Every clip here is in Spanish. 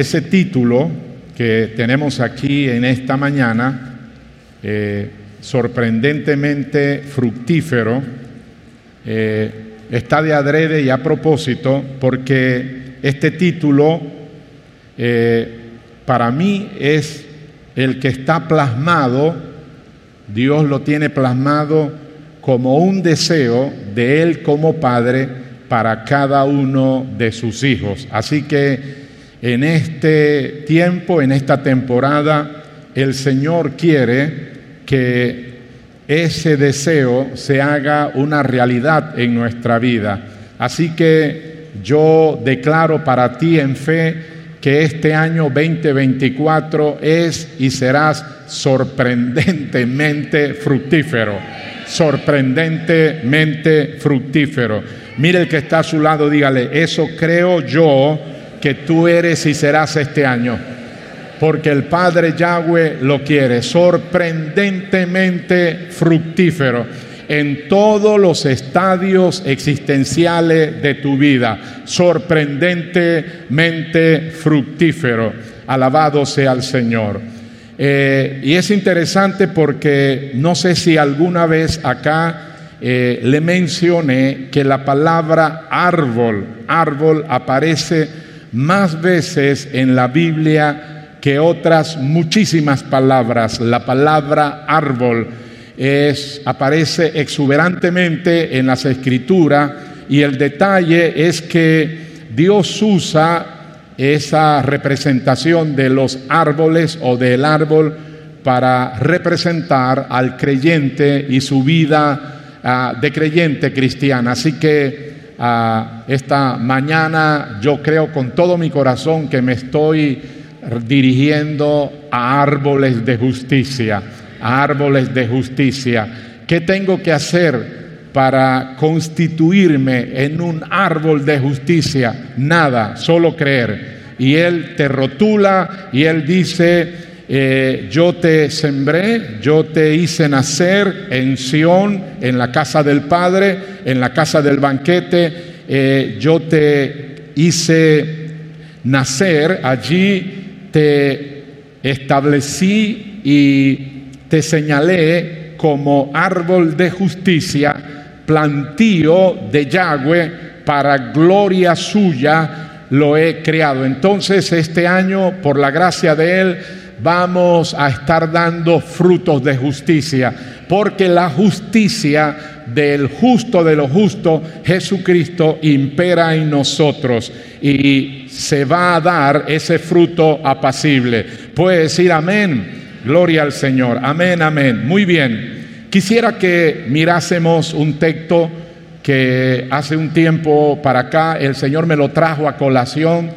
Ese título que tenemos aquí en esta mañana, eh, sorprendentemente fructífero, eh, está de adrede y a propósito porque este título eh, para mí es el que está plasmado, Dios lo tiene plasmado como un deseo de Él como Padre para cada uno de sus hijos. Así que en este tiempo, en esta temporada, el Señor quiere que ese deseo se haga una realidad en nuestra vida. Así que yo declaro para ti en fe que este año 2024 es y serás sorprendentemente fructífero. Sorprendentemente fructífero. Mire el que está a su lado, dígale, eso creo yo que tú eres y serás este año. Porque el Padre Yahweh lo quiere, sorprendentemente fructífero en todos los estadios existenciales de tu vida, sorprendentemente fructífero. Alabado sea el Señor. Eh, y es interesante porque no sé si alguna vez acá eh, le mencioné que la palabra árbol, árbol aparece más veces en la Biblia que otras muchísimas palabras. La palabra árbol es, aparece exuberantemente en las escrituras y el detalle es que Dios usa esa representación de los árboles o del árbol para representar al creyente y su vida ah, de creyente cristiana. Así que esta mañana yo creo con todo mi corazón que me estoy dirigiendo a árboles de justicia, a árboles de justicia. ¿Qué tengo que hacer para constituirme en un árbol de justicia? Nada, solo creer. Y Él te rotula y Él dice, eh, yo te sembré, yo te hice nacer en Sión, en la casa del Padre, en la casa del banquete, eh, yo te hice nacer, allí te establecí y te señalé como árbol de justicia, plantío de Yahweh para gloria suya lo he creado. Entonces este año, por la gracia de Él, vamos a estar dando frutos de justicia, porque la justicia del justo de lo justo, Jesucristo, impera en nosotros y se va a dar ese fruto apacible. Puede decir amén, gloria al Señor, amén, amén. Muy bien, quisiera que mirásemos un texto que hace un tiempo para acá el Señor me lo trajo a colación,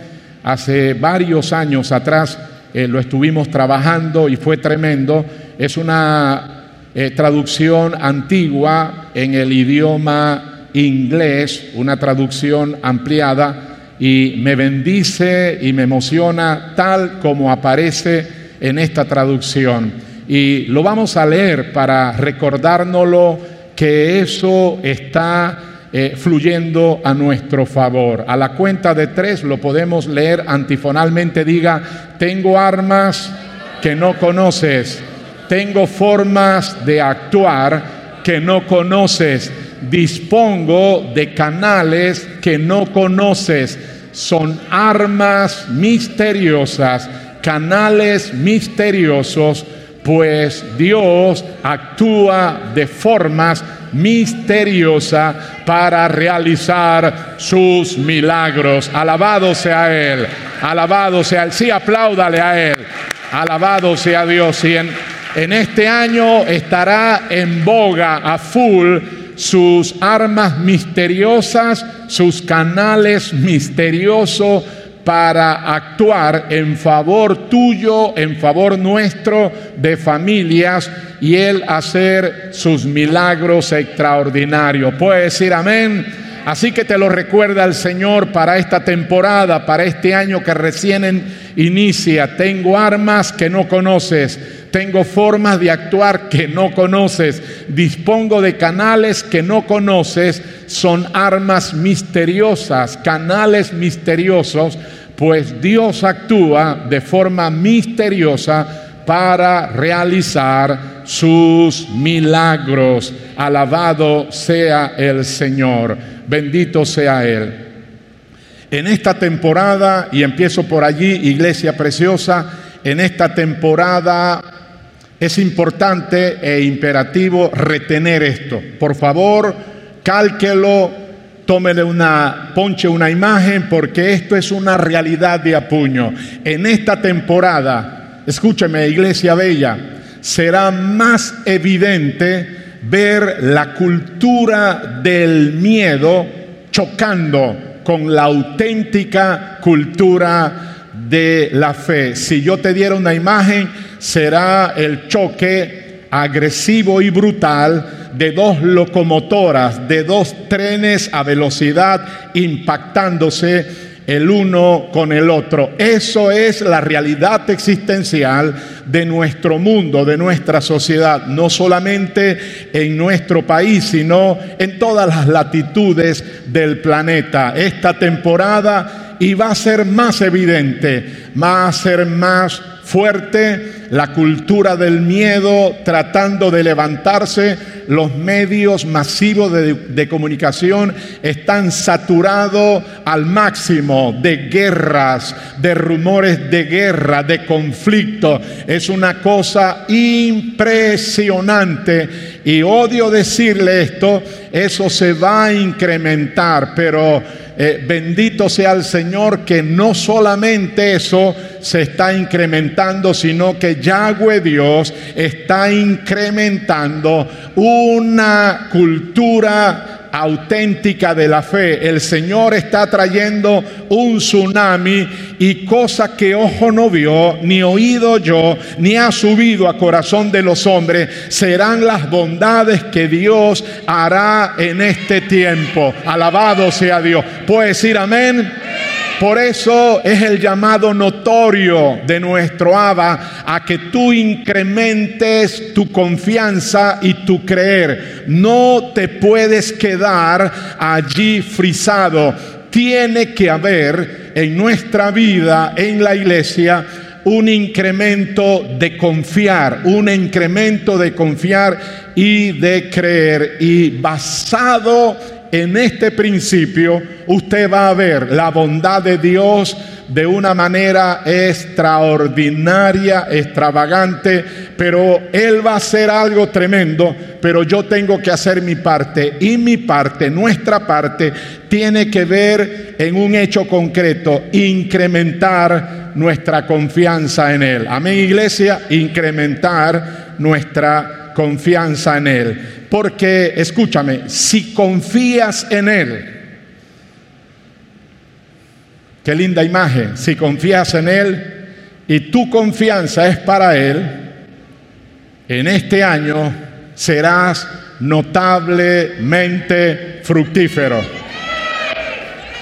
hace varios años atrás eh, lo estuvimos trabajando y fue tremendo. Es una eh, traducción antigua en el idioma inglés, una traducción ampliada, y me bendice y me emociona tal como aparece en esta traducción. Y lo vamos a leer para recordárnoslo que eso está eh, fluyendo a nuestro favor. A la cuenta de tres lo podemos leer antifonalmente. Diga, tengo armas que no conoces, tengo formas de actuar que no conoces, dispongo de canales que no conoces. Son armas misteriosas, canales misteriosos, pues Dios actúa de formas misteriosa para realizar sus milagros. Alabado sea Él, alabado sea Él. Sí, apláudale a Él, alabado sea Dios. Y en, en este año estará en boga a full sus armas misteriosas, sus canales misteriosos para actuar en favor tuyo, en favor nuestro, de familias, y Él hacer sus milagros extraordinarios. Puede decir amén. Así que te lo recuerda el Señor para esta temporada, para este año que recién inicia. Tengo armas que no conoces, tengo formas de actuar que no conoces, dispongo de canales que no conoces, son armas misteriosas, canales misteriosos pues Dios actúa de forma misteriosa para realizar sus milagros. Alabado sea el Señor, bendito sea Él. En esta temporada, y empiezo por allí, iglesia preciosa, en esta temporada es importante e imperativo retener esto. Por favor, cálquelo, tómele una, ponche una imagen, porque esto es una realidad de apuño. En esta temporada, escúcheme, Iglesia Bella, será más evidente ver la cultura del miedo chocando con la auténtica cultura de la fe. Si yo te diera una imagen, será el choque agresivo y brutal de dos locomotoras, de dos trenes a velocidad impactándose el uno con el otro. Eso es la realidad existencial de nuestro mundo, de nuestra sociedad, no solamente en nuestro país, sino en todas las latitudes del planeta. Esta temporada y va a ser más evidente, va a ser más fuerte la cultura del miedo tratando de levantarse. Los medios masivos de, comunicación están saturados al máximo de guerras, de rumores de guerra, de conflicto. Es una cosa impresionante y odio decirle esto, eso se va a incrementar, pero eh, bendito sea el Señor que no solamente eso se está incrementando, sino que Yahweh Dios está incrementando una cultura auténtica de la fe. El Señor está trayendo un tsunami y cosa que ojo no vio, ni oído yo, ni ha subido a corazón de los hombres, serán las bondades que Dios hará en este tiempo. Alabado sea Dios. ¿Puede decir amén? Por eso es el llamado notorio de nuestro Abba a que tú incrementes tu confianza y tu creer. No te puedes quedar allí frisado. Tiene que haber en nuestra vida, en la iglesia, un incremento de confiar, un incremento de confiar y de creer. Y basado en este principio usted va a ver la bondad de Dios de una manera extraordinaria, extravagante, pero Él va a hacer algo tremendo, pero yo tengo que hacer mi parte y mi parte, nuestra parte, tiene que ver en un hecho concreto, incrementar nuestra confianza en Él. Amén, iglesia, incrementar nuestra confianza en Él. Porque, escúchame, si confías en Él, qué linda imagen, si confías en Él y tu confianza es para Él, en este año serás notablemente fructífero.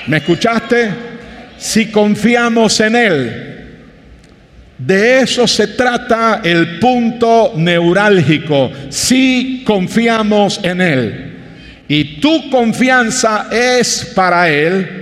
¿Me escuchaste? Si confiamos en Él, de eso se trata el punto neurálgico, si confiamos en Él. Y tu confianza es para Él.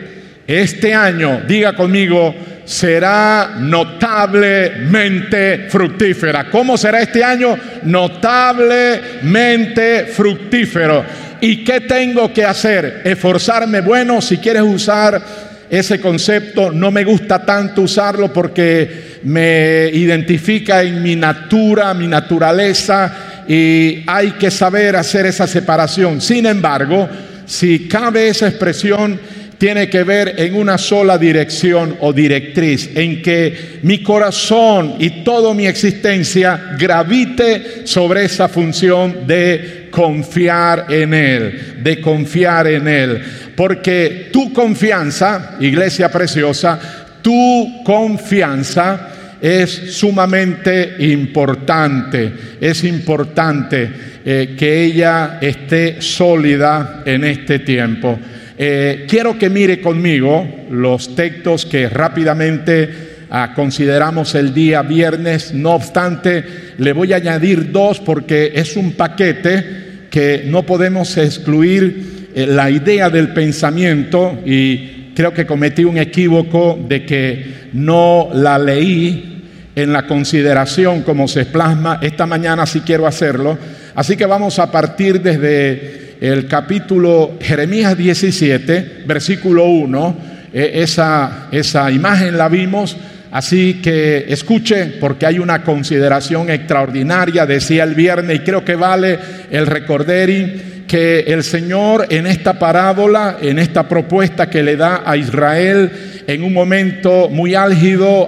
Este año, diga conmigo, será notablemente fructífera. ¿Cómo será este año? Notablemente fructífero. ¿Y qué tengo que hacer? Esforzarme. Bueno, si quieres usar ese concepto, no me gusta tanto usarlo porque me identifica en mi natura, mi naturaleza, y hay que saber hacer esa separación. Sin embargo, si cabe esa expresión, tiene que ver en una sola dirección o directriz, en que mi corazón y toda mi existencia gravite sobre esa función de confiar en Él, de confiar en Él. Porque tu confianza, iglesia preciosa, tu confianza es sumamente importante, es importante eh, que ella esté sólida en este tiempo. Eh, quiero que mire conmigo los textos que rápidamente ah, consideramos el día viernes, no obstante, le voy a añadir dos porque es un paquete que no podemos excluir la idea del pensamiento y creo que cometí un equívoco de que no la leí en la consideración como se plasma. Esta mañana sí quiero hacerlo. Así que vamos a partir desde el capítulo Jeremías 17, versículo 1. E, esa, esa imagen la vimos. Así que escuche, porque hay una consideración extraordinaria, decía el viernes, y creo que vale el recorderi que el Señor en esta parábola, en esta propuesta que le da a Israel en un momento muy álgido,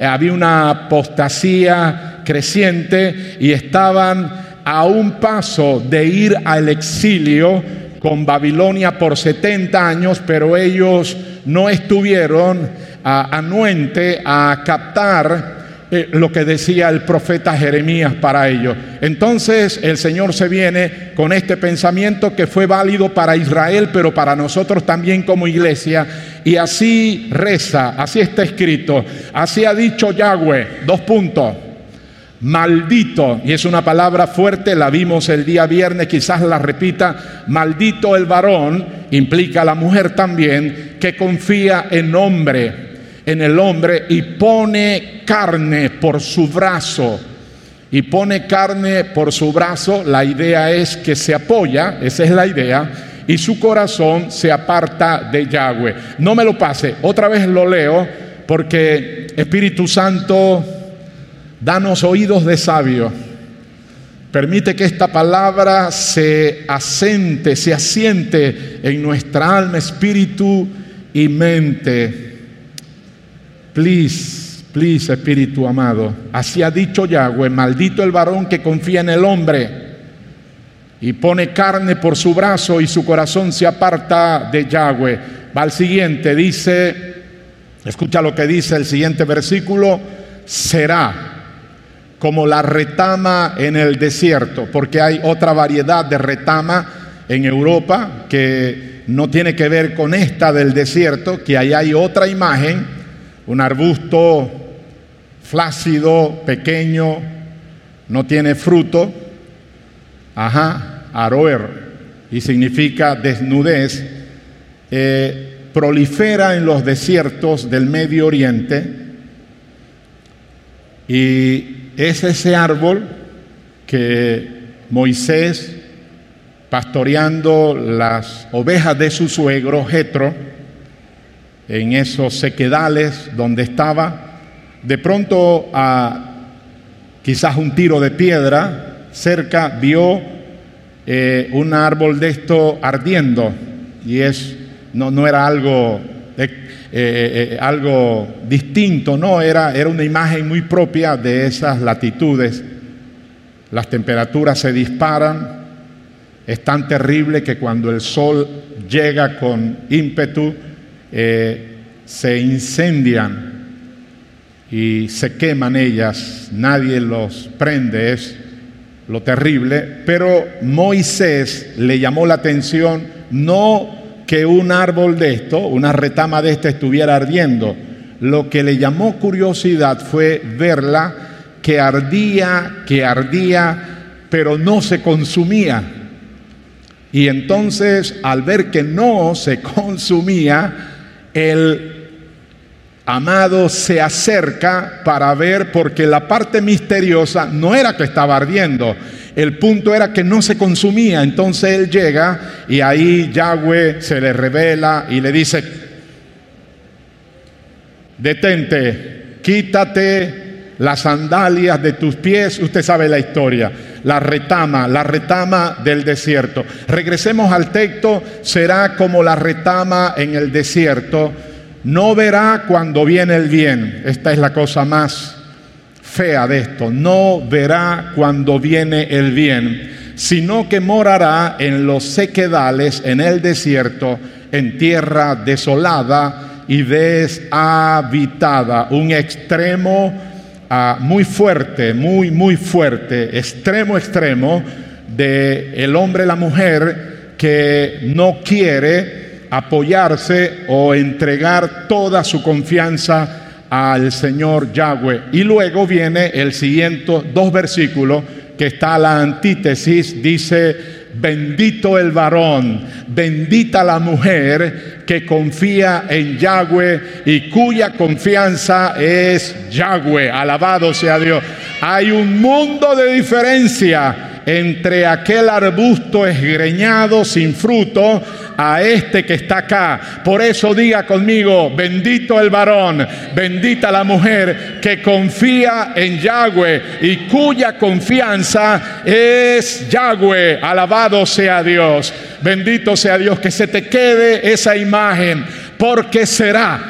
había una apostasía creciente y estaban a un paso de ir al exilio con Babilonia por 70 años, pero ellos no estuvieron anuente a captar eh, lo que decía el profeta Jeremías para ellos. Entonces el Señor se viene con este pensamiento que fue válido para Israel, pero para nosotros también como iglesia. Y así reza, así está escrito, así ha dicho Yahweh, dos puntos. Maldito, y es una palabra fuerte, la vimos el día viernes, quizás la repita, maldito el varón, implica la mujer también, que confía en hombre en el hombre y pone carne por su brazo. Y pone carne por su brazo, la idea es que se apoya, esa es la idea, y su corazón se aparta de Yahweh. No me lo pase, otra vez lo leo, porque Espíritu Santo, danos oídos de sabio. Permite que esta palabra se asente, se asiente en nuestra alma, espíritu y mente. Please, please, Espíritu amado. Así ha dicho Yahweh, maldito el varón que confía en el hombre y pone carne por su brazo y su corazón se aparta de Yahweh. Va al siguiente, dice, escucha lo que dice el siguiente versículo, será como la retama en el desierto, porque hay otra variedad de retama en Europa que no tiene que ver con esta del desierto, que ahí hay otra imagen un arbusto flácido, pequeño, no tiene fruto, ajá, aroer, y significa desnudez, eh, prolifera en los desiertos del Medio Oriente y es ese árbol que Moisés, pastoreando las ovejas de su suegro Jetro, en esos sequedales donde estaba, de pronto a quizás un tiro de piedra cerca vio eh, un árbol de esto ardiendo y es no, no era algo eh, eh, algo distinto, no, era, era una imagen muy propia de esas latitudes. Las temperaturas se disparan, es tan terrible que cuando el sol llega con ímpetu, eh, se incendian y se queman ellas, nadie los prende, es lo terrible, pero Moisés le llamó la atención no que un árbol de esto, una retama de este estuviera ardiendo, lo que le llamó curiosidad fue verla que ardía, que ardía, pero no se consumía. Y entonces al ver que no se consumía, el amado se acerca para ver, porque la parte misteriosa no era que estaba ardiendo, el punto era que no se consumía. Entonces él llega y ahí Yahweh se le revela y le dice, detente, quítate las sandalias de tus pies, usted sabe la historia, la retama, la retama del desierto. Regresemos al texto, será como la retama en el desierto, no verá cuando viene el bien. Esta es la cosa más fea de esto, no verá cuando viene el bien, sino que morará en los sequedales, en el desierto, en tierra desolada y deshabitada, un extremo muy fuerte, muy, muy fuerte, extremo, extremo, de el hombre la mujer que no quiere apoyarse o entregar toda su confianza al Señor Yahweh. Y luego viene el siguiente dos versículos que está la antítesis, dice, bendito el varón, bendita la mujer que confía en Yahweh y cuya confianza es Yahweh. Alabado sea Dios. Hay un mundo de diferencia entre aquel arbusto esgreñado sin fruto a este que está acá. Por eso diga conmigo, bendito el varón, bendita la mujer que confía en Yahweh y cuya confianza es Yahweh. Alabado sea Dios. Bendito sea Dios, que se te quede esa imagen, porque será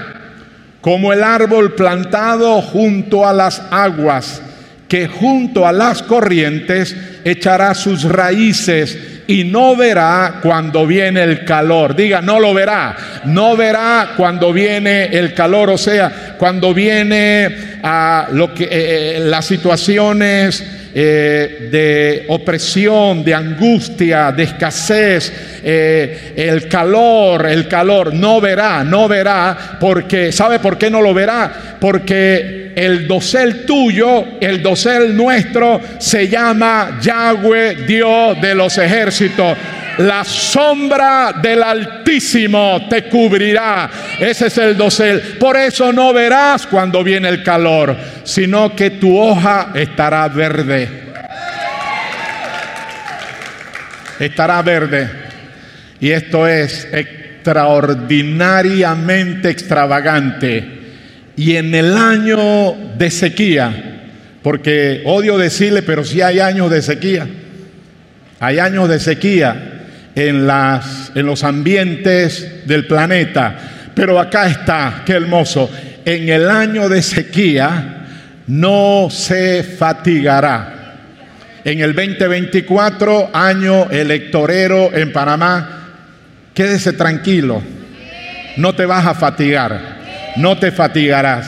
como el árbol plantado junto a las aguas que junto a las corrientes echará sus raíces y no verá cuando viene el calor. Diga, no lo verá. No verá cuando viene el calor, o sea, cuando viene a lo que eh, eh, las situaciones eh, de opresión, de angustia, de escasez, el calor, el calor, no verá, no verá, porque, ¿sabe por qué no lo verá? Porque el dosel tuyo, el dosel nuestro, se llama Yahweh, Dios de los ejércitos. La sombra del Altísimo te cubrirá. Ese es el dosel. Por eso no verás cuando viene el calor, sino que tu hoja estará verde. Estará verde. Y esto es extraordinariamente extravagante y en el año de sequía, porque odio decirle, pero sí hay años de sequía, hay años de sequía en, las, en los ambientes del planeta, pero acá está, qué hermoso, en el año de sequía no se fatigará. En el 2024, año electorero en Panamá, quédese tranquilo, no te vas a fatigar no te fatigarás.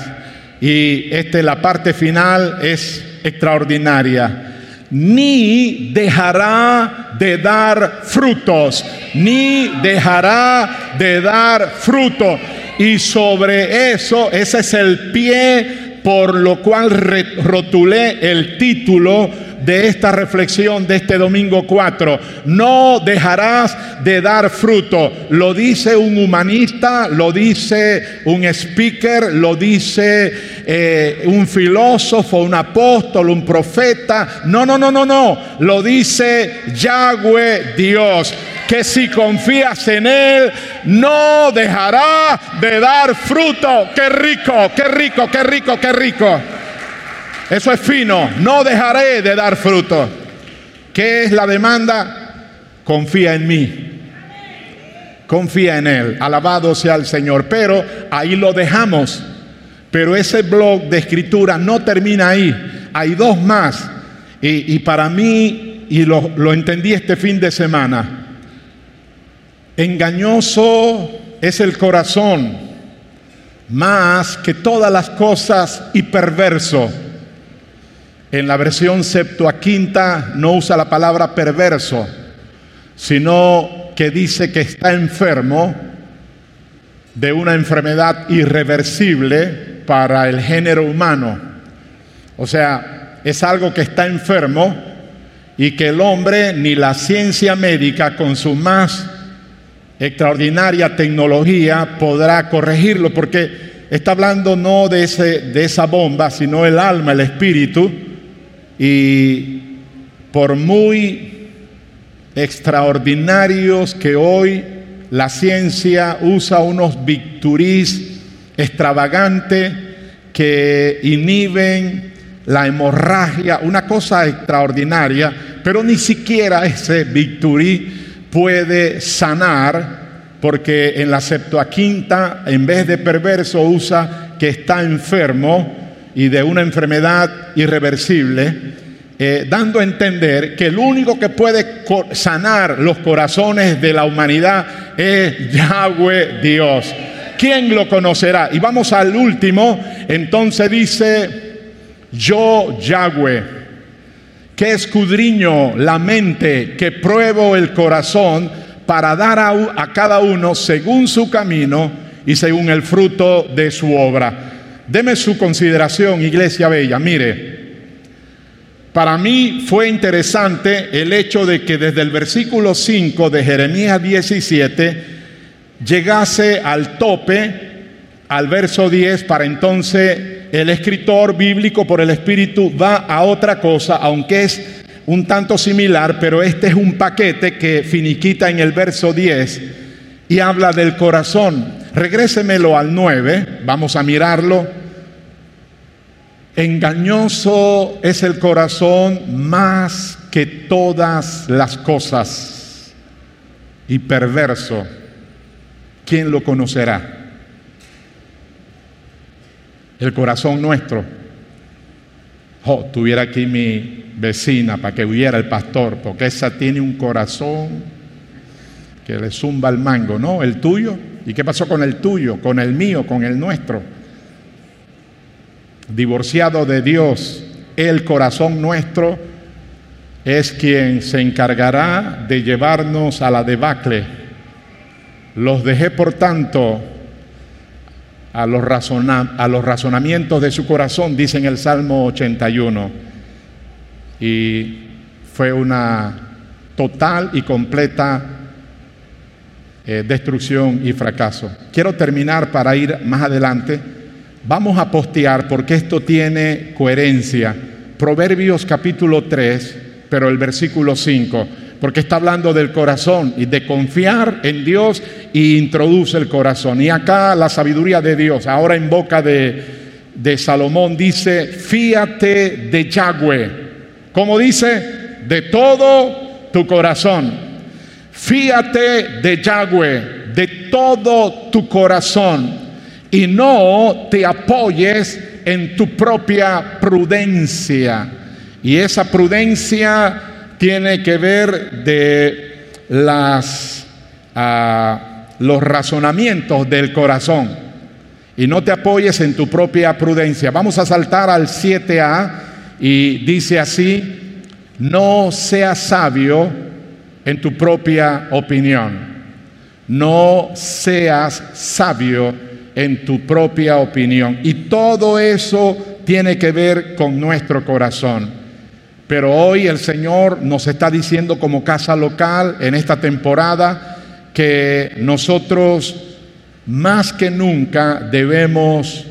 Y este, la parte final es extraordinaria. Ni dejará de dar frutos, ni dejará de dar fruto. Y sobre eso, ese es el pie por lo cual rotulé el título de esta reflexión de este domingo 4. No dejarás de dar fruto. Lo dice un humanista, lo dice un speaker, lo dice eh, un filósofo, un apóstol, un profeta. No, no, no, no, no. Lo dice Yahweh Dios que si confías en Él, no dejará de dar fruto. Qué rico, qué rico, qué rico, qué rico. Eso es fino. No dejaré de dar fruto. ¿Qué es la demanda? Confía en mí. Confía en Él. Alabado sea el Señor. Pero ahí lo dejamos. Pero ese blog de escritura no termina ahí. Hay dos más. Y, para mí, y lo, lo entendí este fin de semana, engañoso es el corazón más que todas las cosas y perverso. En la versión Septuaginta no usa la palabra perverso, sino que dice que está enfermo de una enfermedad irreversible para el género humano. O sea, es algo que está enfermo y que el hombre ni la ciencia médica con su más extraordinaria tecnología podrá corregirlo, porque está hablando no de, ese, de esa bomba, sino el alma, el espíritu, y por muy extraordinarios que hoy la ciencia usa unos victurís extravagantes que inhiben la hemorragia, una cosa extraordinaria, pero ni siquiera ese victurí puede sanar, porque en la Septuaginta, en vez de perverso, usa que está enfermo y de una enfermedad irreversible, eh, dando a entender que el único que puede sanar los corazones de la humanidad es Yahweh Dios. ¿Quién lo conocerá? Y vamos al último, entonces dice, yo Yahweh, que escudriño la mente, que pruebo el corazón para dar a, a cada uno según su camino y según el fruto de su obra. Deme su consideración, iglesia bella. Mire, Para mí fue interesante el hecho de que desde el versículo 5 de Jeremías 17 llegase al tope, al verso 10, para entonces el escritor bíblico por el Espíritu va a otra cosa, aunque es un tanto similar, pero este es un paquete que finiquita en el verso 10 y habla del corazón. Regrésemelo al 9, vamos a mirarlo. Engañoso es el corazón más que todas las cosas y perverso. ¿Quién lo conocerá? El corazón nuestro. Oh, tuviera aquí mi vecina para que huyera el pastor, porque esa tiene un corazón que le zumba el mango, ¿no? El tuyo. ¿Y qué pasó con el tuyo, con el mío, con el nuestro? Divorciado de Dios, el corazón nuestro es quien se encargará de llevarnos a la debacle. Los dejé, por tanto, a los, a los razonamientos de su corazón, dice en el Salmo 81. Y fue una total y completa eh, destrucción y fracaso. Quiero terminar para ir más adelante. Vamos a postear porque esto tiene coherencia. Proverbios capítulo 3, pero el versículo 5 porque está hablando del corazón y de confiar en Dios y introduce el corazón. Y acá la sabiduría de Dios, ahora en boca de, de Salomón, dice, fíate de Yahweh. ¿Cómo dice? De todo tu corazón. Fíate de Yahweh, de todo tu corazón. Y no te apoyes en tu propia prudencia. Y esa prudencia tiene que ver de las, ah, los razonamientos del corazón y no te apoyes en tu propia prudencia. Vamos a saltar al 7a y dice así, no seas sabio en tu propia opinión, no seas sabio en tu propia opinión. Y todo eso tiene que ver con nuestro corazón. Pero hoy el Señor nos está diciendo como casa local en esta temporada que nosotros más que nunca debemos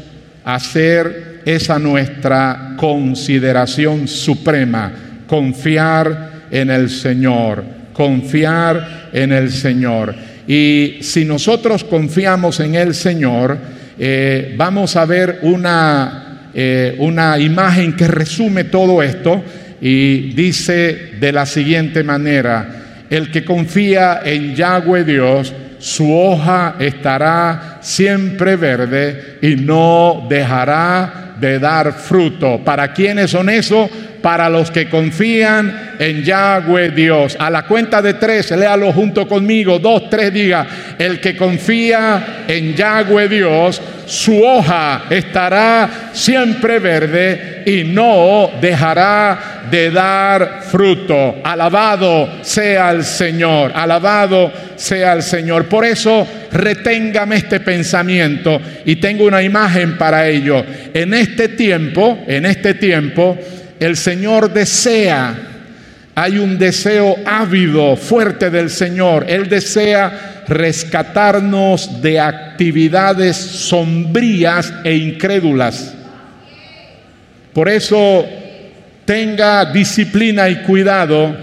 hacer esa nuestra consideración suprema, confiar en el Señor, confiar en el Señor. Y si nosotros confiamos en el Señor, eh, vamos a ver una, eh, una imagen que resume todo esto y dice de la siguiente manera, el que confía en Yahweh Dios, su hoja estará siempre verde y no dejará de dar fruto. ¿Para quiénes son esos? Para los que confían en Yahweh Dios. A la cuenta de tres, léalo junto conmigo. Dos, tres, diga, el que confía en Yahweh Dios, su hoja estará siempre verde y no dejará de dar fruto. Alabado sea el Señor, alabado sea el Señor. Por eso reténgame este pensamiento y tengo una imagen para ello. En este tiempo, en este tiempo, el Señor desea hay un deseo ávido, fuerte del Señor. Él desea rescatarnos de actividades sombrías e incrédulas. Por eso tenga disciplina y cuidado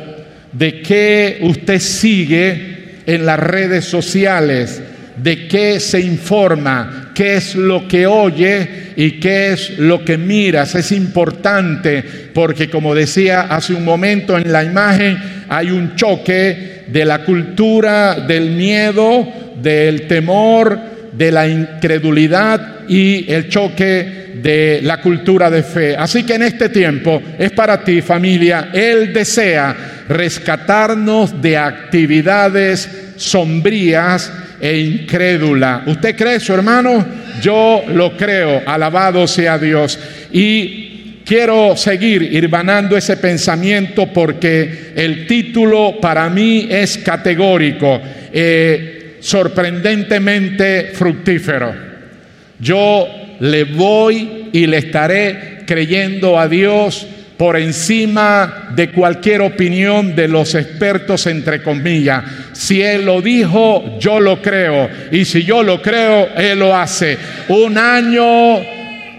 de que usted sigue en las redes sociales, de qué se informa, qué es lo que oye y qué es lo que miras. Es importante porque, como decía hace un momento en la imagen, hay un choque de la cultura del miedo, del temor, de la incredulidad y el choque de la cultura de fe. Así que en este tiempo es para ti familia, Él desea rescatarnos de actividades sombrías e incrédula. ¿Usted cree eso, hermano? Yo lo creo. Alabado sea Dios. Y quiero seguir irvanando ese pensamiento porque el título para mí es categórico, eh, sorprendentemente fructífero. Yo le voy y le estaré creyendo a Dios por encima de cualquier opinión de los expertos, entre comillas. Si Él lo dijo, yo lo creo. Y si yo lo creo, Él lo hace. Un año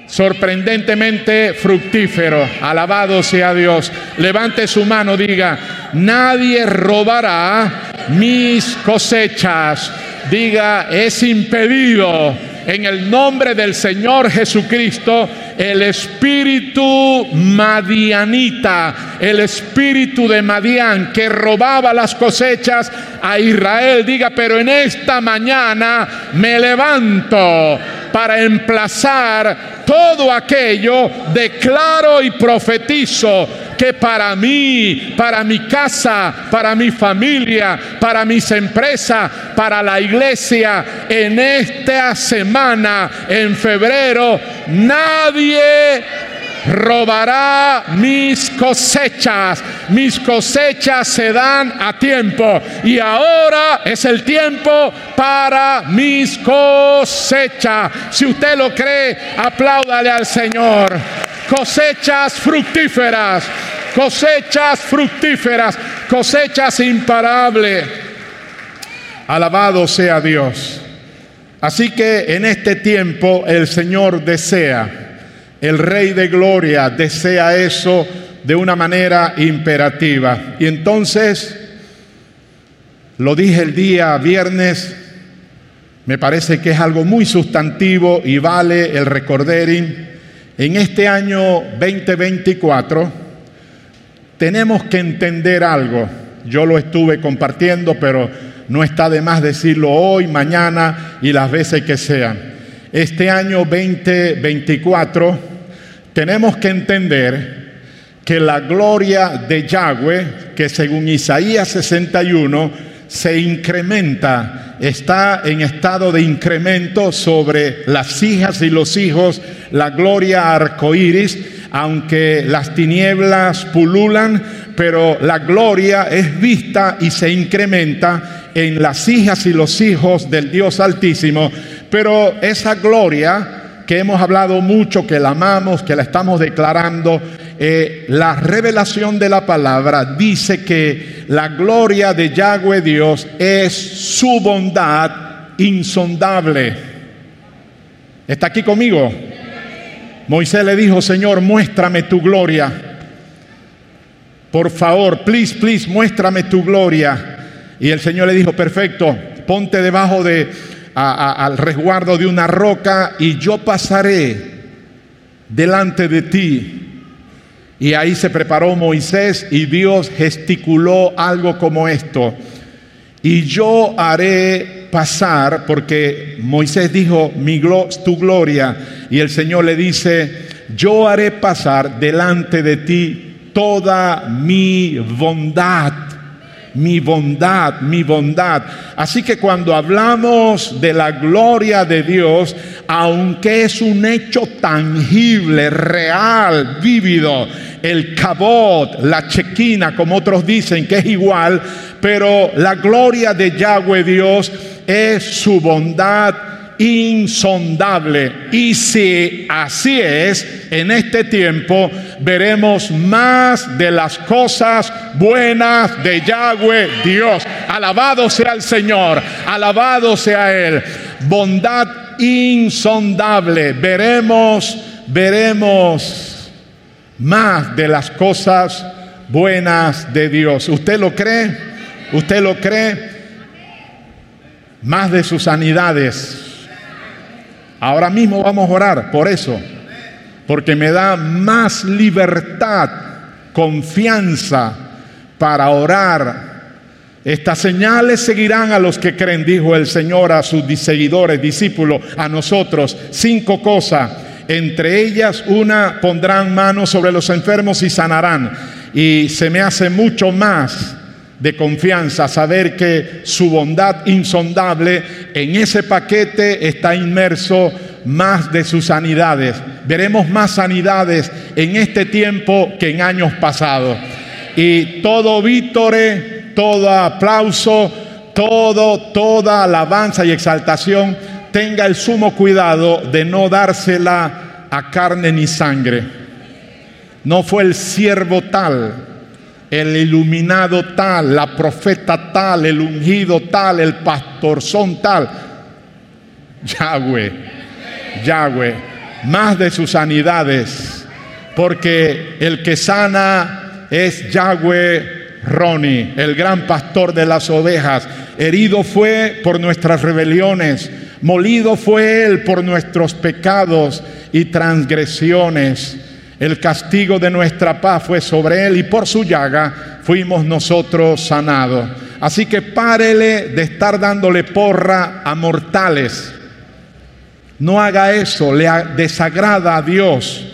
sorprendentemente fructífero. Alabado sea Dios. Levante su mano, diga, nadie robará mis cosechas. Diga, es impedido en el nombre del Señor Jesucristo el espíritu madianita, el espíritu de Madián que robaba las cosechas a Israel. Diga, pero en esta mañana me levanto para emplazar todo aquello, declaro y profetizo que para mí, para mi casa, para mi familia, para mis empresas, para la iglesia, en esta semana, en febrero, nadie robará mis cosechas. Mis cosechas se dan a tiempo. Y ahora es el tiempo para mis cosechas. Si usted lo cree, apláudale al Señor. Cosechas fructíferas. Cosechas fructíferas. Cosechas imparables. Alabado sea Dios. Así que en este tiempo el Señor desea el Rey de Gloria desea eso de una manera imperativa. Y entonces, lo dije el día viernes, me parece que es algo muy sustantivo y vale el recordering. En este año 2024 tenemos que entender algo. Yo lo estuve compartiendo, pero no está de más decirlo hoy, mañana y las veces que sean. Este año 2024 tenemos que entender que la gloria de Yahweh, que según Isaías 61 se incrementa, está en estado de incremento sobre las hijas y los hijos, la gloria arcoíris, aunque las tinieblas pululan, pero la gloria es vista y se incrementa en las hijas y los hijos del Dios Altísimo, pero esa gloria que hemos hablado mucho, que la amamos, que la estamos declarando, eh, la revelación de la palabra dice que la gloria de Yahweh Dios es su bondad insondable. ¿Está aquí conmigo? Moisés le dijo, Señor, muéstrame tu gloria. Por favor, please, please, muéstrame tu gloria. Y el Señor le dijo, perfecto, ponte debajo de al resguardo de una roca y yo pasaré delante de ti. Y ahí se preparó Moisés y Dios gesticuló algo como esto. Y yo haré pasar, porque Moisés dijo, mi tu gloria, y el Señor le dice, yo haré pasar delante de ti toda mi bondad mi bondad, mi bondad. Así que cuando hablamos de la gloria de Dios, aunque es un hecho tangible, real, vívido, el cabot, la chequina, como otros dicen que es igual, pero la gloria de Yahweh Dios es su bondad insondable. Y si así es, en este tiempo veremos más de las cosas buenas de Yahweh Dios. Alabado sea el Señor, alabado sea Él. Bondad insondable. Veremos, veremos más de las cosas buenas de Dios. ¿Usted lo cree? ¿Usted lo cree? Más de sus sanidades Ahora mismo vamos a orar por eso, porque me da más libertad, confianza para orar. Estas señales seguirán a los que creen, dijo el Señor a sus seguidores, discípulos, a nosotros. Cinco cosas. Entre ellas, una, pondrán manos sobre los enfermos y sanarán. Y se me hace mucho más de confianza, saber que su bondad insondable en ese paquete está inmerso más de sus sanidades. Veremos más sanidades en este tiempo que en años pasados. Y todo vítore, todo aplauso, todo, toda alabanza y exaltación, tenga el sumo cuidado de no dársela a carne ni sangre. no fue el siervo tal, el iluminado tal, la profeta tal, el ungido tal, el pastorzón tal. Yahweh, Yahweh, más de sus sanidades, porque el que sana es Yahweh Roni, el gran pastor de las ovejas. Herido fue por nuestras rebeliones, molido fue él por nuestros pecados y transgresiones. El castigo de nuestra paz fue sobre él y por su llaga fuimos nosotros sanados. Así que párele de estar dándole porra a mortales. No haga eso, le desagrada a Dios.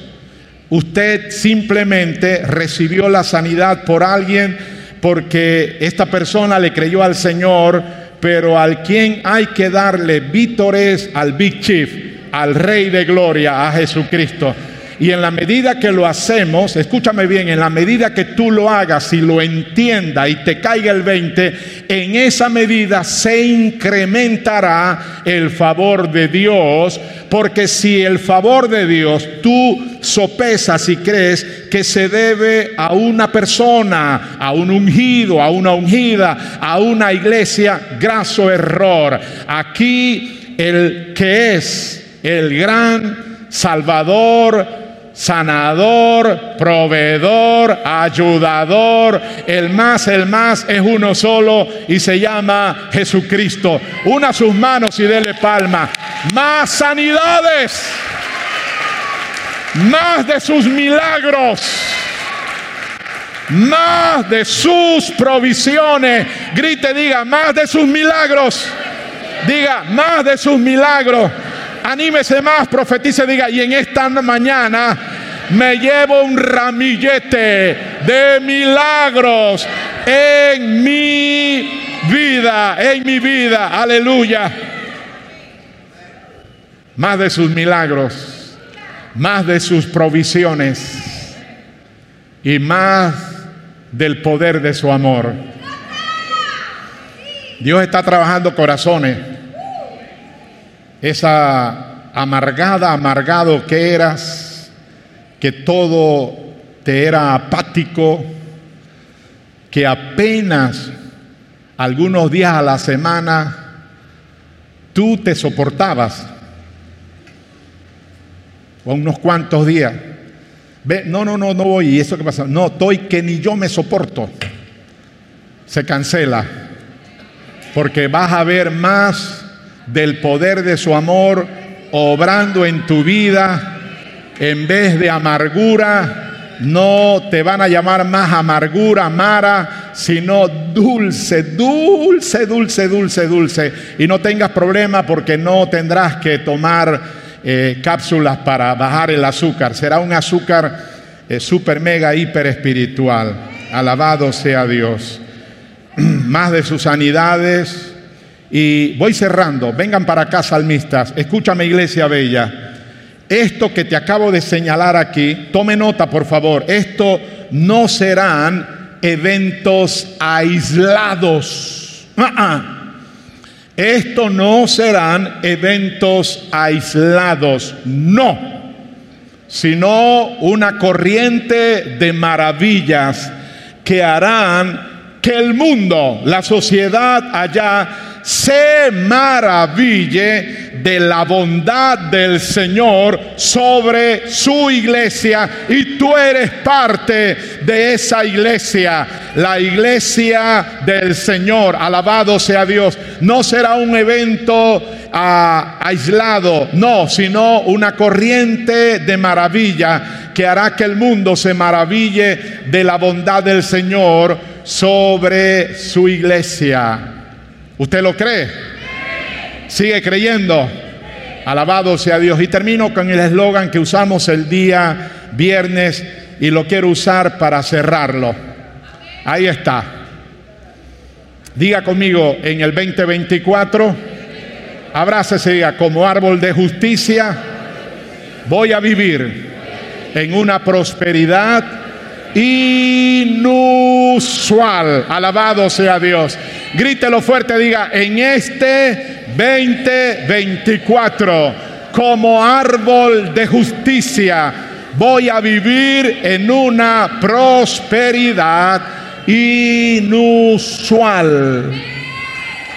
Usted simplemente recibió la sanidad por alguien porque esta persona le creyó al Señor, pero al quien hay que darle vítores al Big Chief, al Rey de Gloria, a Jesucristo. Y en la medida que lo hacemos, escúchame bien, en la medida que tú lo hagas y lo entienda y te caiga el 20, en esa medida se incrementará el favor de Dios, porque si el favor de Dios tú sopesas y crees que se debe a una persona, a un ungido, a una ungida, a una iglesia, graso error. Aquí el que es el gran Salvador, sanador, proveedor, ayudador. El más, el más es uno solo y se llama Jesucristo. Una sus manos y dele palma. Más sanidades. Más de sus milagros. Más de sus provisiones. Grite, diga, más de sus milagros. Diga, más de sus milagros. Anímese más, profetice, diga, y en esta mañana me llevo un ramillete de milagros en mi vida, en mi vida, aleluya. Más de sus milagros, más de sus provisiones y más del poder de su amor. Dios está trabajando corazones esa amargada, amargado que eras, que todo te era apático, que apenas algunos días a la semana tú te soportabas, o unos cuantos días. Ve, no, no, no, no voy. ¿Y eso qué pasa? No, estoy que ni yo me soporto. Se cancela. Porque vas a ver más del poder de su amor obrando en tu vida en vez de amargura. No te van a llamar más amargura, Mara, sino dulce, dulce, dulce, dulce, dulce. Y no tengas problema porque no tendrás que tomar eh, cápsulas para bajar el azúcar. Será un azúcar eh, super, mega, hiper espiritual. Alabado sea Dios. más de sus sanidades, y voy cerrando, vengan para acá salmistas, escúchame iglesia bella. Esto que te acabo de señalar aquí, tome nota por favor, esto no serán eventos aislados. Ah, ah. Esto no serán eventos aislados, no, sino una corriente de maravillas que harán que el mundo, la sociedad allá, se maraville de la bondad del Señor sobre su iglesia y tú eres parte de esa iglesia, la iglesia del Señor. Alabado sea Dios. No será un evento ah, aislado, no, sino una corriente de maravilla que hará que el mundo se maraville de la bondad del Señor sobre su iglesia. ¿Usted lo cree? ¿Sigue creyendo? Alabado sea Dios. Y termino con el eslogan que usamos el día viernes y lo quiero usar para cerrarlo. Ahí está. Diga conmigo en el 2024, abrácese diga, como árbol de justicia, voy a vivir en una prosperidad inusual. Alabado sea Dios. Grítelo fuerte, diga, en este 2024, como árbol de justicia, voy a vivir en una prosperidad inusual.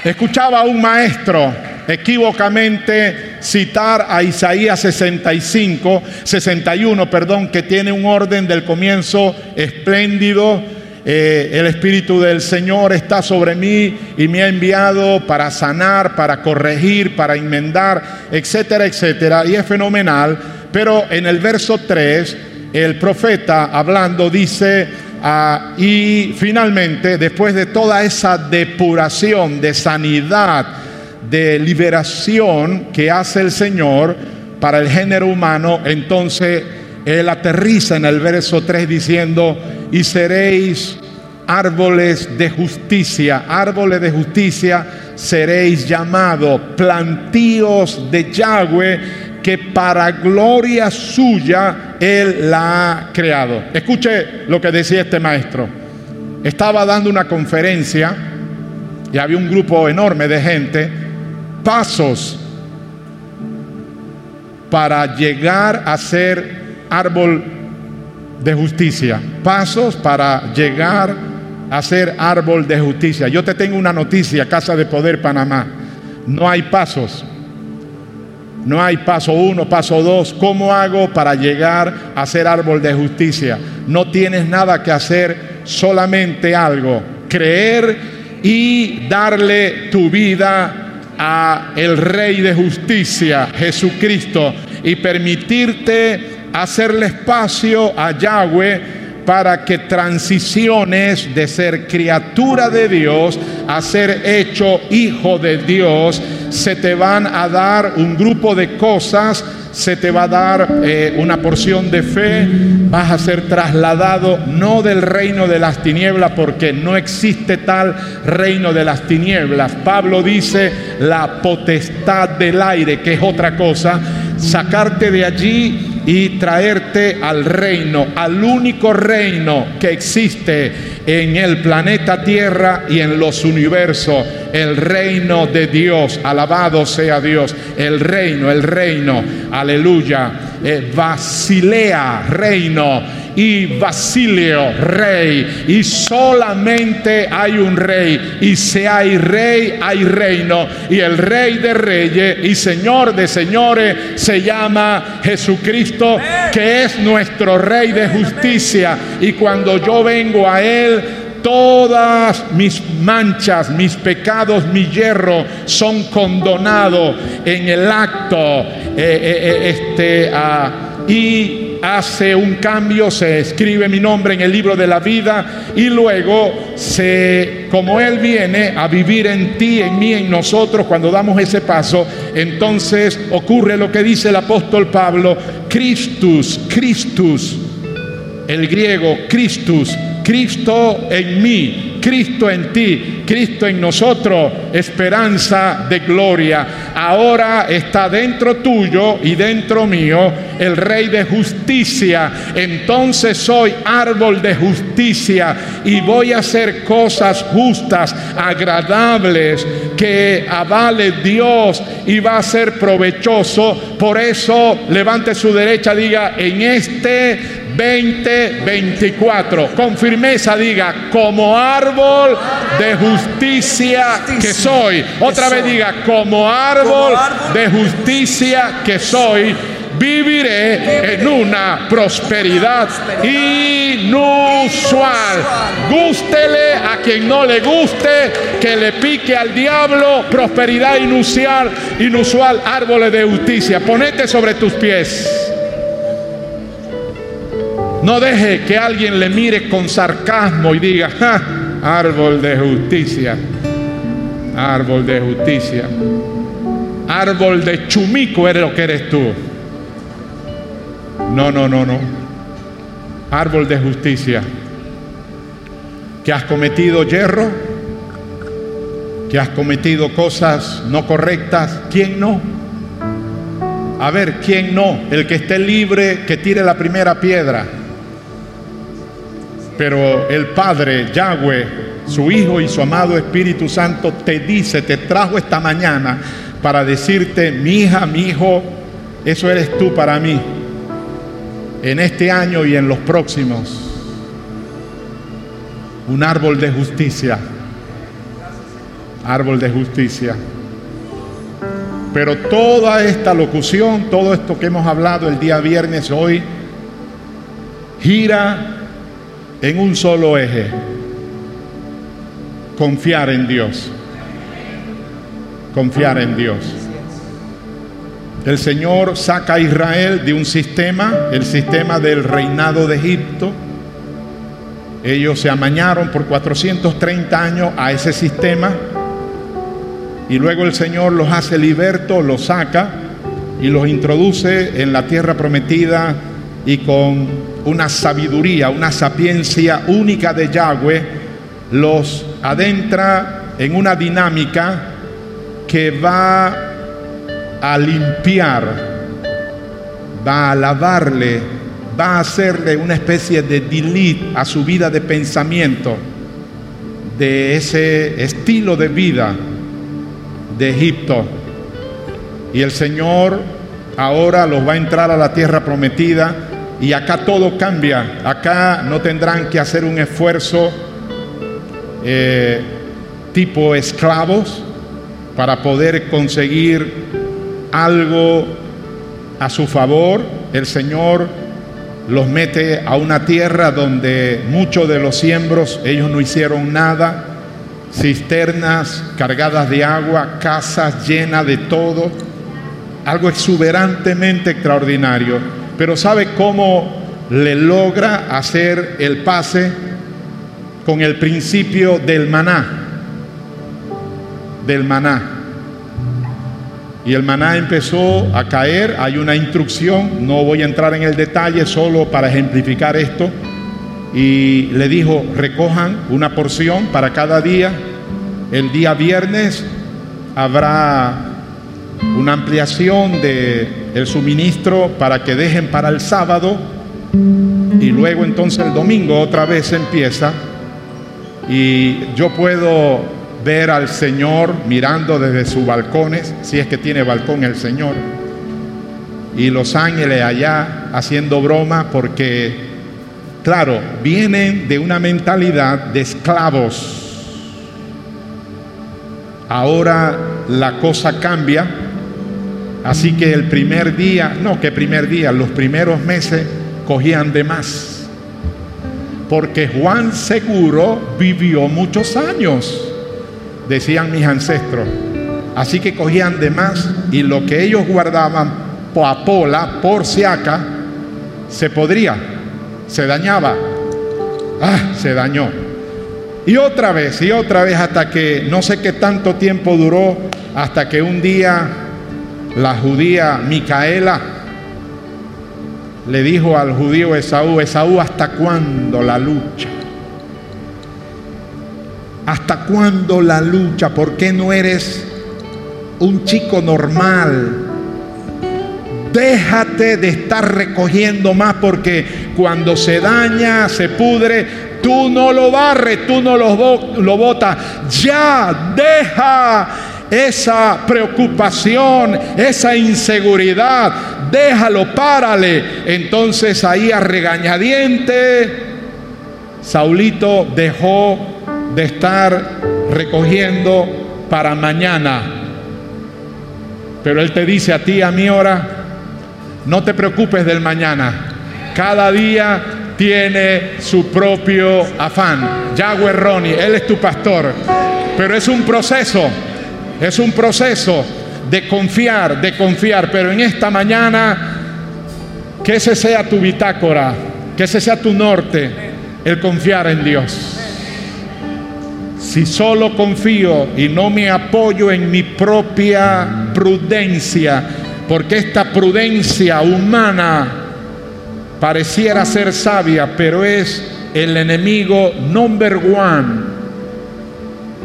Escuchaba a un maestro equivocamente citar a Isaías 65, 61, perdón, que tiene un orden del comienzo espléndido. Eh, el Espíritu del Señor está sobre mí y me ha enviado para sanar, para corregir, para enmendar, etcétera, etcétera. Y es fenomenal. Pero en el verso 3, el profeta hablando dice, ah, y finalmente, después de toda esa depuración de sanidad, de liberación que hace el Señor para el género humano, entonces Él aterriza en el verso 3 diciendo, y seréis árboles de justicia, árboles de justicia seréis llamados, plantíos de Yahweh, que para gloria suya Él la ha creado. Escuche lo que decía este maestro. Estaba dando una conferencia y había un grupo enorme de gente pasos para llegar a ser árbol de justicia. Pasos para llegar a ser árbol de justicia. Yo te tengo una noticia, Casa de Poder Panamá. No hay pasos. No hay paso uno, paso dos. ¿Cómo hago para llegar a ser árbol de justicia? No tienes nada que hacer, solamente algo. Creer y darle tu vida a el Rey de Justicia, Jesucristo, y permitirte hacerle espacio a Yahweh para que transiciones de ser criatura de Dios a ser hecho hijo de Dios, se te van a dar un grupo de cosas se te va a dar eh, una porción de fe, vas a ser trasladado no del reino de las tinieblas, porque no existe tal reino de las tinieblas. Pablo dice la potestad del aire, que es otra cosa, sacarte de allí y traerte al reino, al único reino que existe en el planeta Tierra y en los universos, el reino de Dios, alabado sea Dios, el reino, el reino, aleluya, eh, Basilea, reino, y Basilio, rey. Y solamente hay un rey. Y si hay rey, hay reino. Y el rey de reyes y señor de señores se llama Jesucristo, que es nuestro rey de justicia. Y cuando yo vengo a él, todas mis manchas, mis pecados, mi hierro son condonados en el acto. Eh, eh, eh, este, ah, y hace un cambio, se escribe mi nombre en el libro de la vida y luego se, como Él viene a vivir en ti, en mí, en nosotros, cuando damos ese paso, entonces ocurre lo que dice el apóstol Pablo, Christus, Christus, el griego, Christus, Cristo en mí, Cristo en ti, Cristo en nosotros, esperanza de gloria. Ahora está dentro tuyo y dentro mío el Rey de justicia. Entonces soy árbol de justicia y voy a hacer cosas justas, agradables, que avale Dios y va a ser provechoso. Por eso levante su derecha, diga, en este 2024. Con firmeza diga, como árbol de justicia que soy. Otra vez diga, como árbol de justicia que soy viviré en una prosperidad inusual. Gústele a quien no le guste, que le pique al diablo, prosperidad inusual, inusual, árboles de justicia. Ponete sobre tus pies. No deje que alguien le mire con sarcasmo y diga, árbol de justicia, árbol de justicia, árbol de chumico eres lo que eres tú. No, no, no, no. Árbol de justicia. Que has cometido hierro, que has cometido cosas no correctas. ¿Quién no? A ver, ¿quién no? El que esté libre, que tire la primera piedra. Pero el Padre, Yahweh, su Hijo y su amado Espíritu Santo te dice, te trajo esta mañana para decirte, mi hija, mi hijo, eso eres tú para mí. en este año y en los próximos. Un árbol de justicia. Árbol de justicia. Pero toda esta locución, todo esto que hemos hablado el día viernes hoy, gira en un solo eje. Confiar en Dios. Confiar en Dios. El Señor saca a Israel de un sistema, el sistema del reinado de Egipto. Ellos se amañaron por 430 años a ese sistema y luego el Señor los hace libertos, los saca y los introduce en la tierra prometida y con una sabiduría, una sapiencia única de Yahweh, los adentra en una dinámica que va a limpiar, va a lavarle, va a hacerle una especie de delete a su vida de pensamiento, de ese estilo de vida de Egipto. Y el Señor ahora los va a entrar a la tierra prometida y acá todo cambia. Acá no tendrán que hacer un esfuerzo eh, tipo esclavos para poder conseguir algo a su favor. El Señor los mete a una tierra donde muchos de los siembros ellos no hicieron nada cisternas cargadas de agua, casas llenas de todo, algo exuberantemente extraordinario. Pero ¿sabe cómo le logra hacer el pase con el principio del maná? Del maná. Y el maná empezó a caer, hay una instrucción, no voy a entrar en el detalle solo para ejemplificar esto y le dijo, recojan una porción para cada día. El día viernes habrá una ampliación de el suministro para que dejen para el sábado y luego entonces el domingo otra vez empieza y yo puedo ver al Señor mirando desde sus balcones, si es que tiene balcón el Señor, y los ángeles allá haciendo broma porque Claro, vienen de una mentalidad de esclavos. Ahora la cosa cambia. Así que el primer día, no que primer día, los primeros meses cogían de más. Porque Juan seguro vivió muchos años, decían mis ancestros. Así que cogían de más y lo que ellos guardaban poapola, por siaca, se podría se dañaba. Ah, se dañó. Y otra vez, y otra vez, hasta que no sé qué tanto tiempo duró, hasta que un día la judía Micaela le dijo al judío Esaú, Esaú, ¿hasta cuándo la lucha? ¿Hasta cuándo la lucha? ¿Por qué no eres un chico normal? Déjate de estar recogiendo más porque cuando se daña, se pudre, tú no lo barres, tú no lo, lo botas. Ya deja esa preocupación, esa inseguridad, déjalo, párale. Entonces ahí a regañadiente, Saulito dejó de estar recogiendo para mañana. Pero él te dice a ti, a mí ahora, no te preocupes del mañana. Cada día tiene su propio afán. Yahweh Ronnie, Él es tu pastor. Pero es un proceso, es un proceso de confiar, de confiar. Pero en esta mañana, que ese sea tu bitácora, que ese sea tu norte, el confiar en Dios. Si solo confío y no me apoyo en mi propia prudencia, porque esta prudencia humana pareciera ser sabia, pero es el enemigo number one.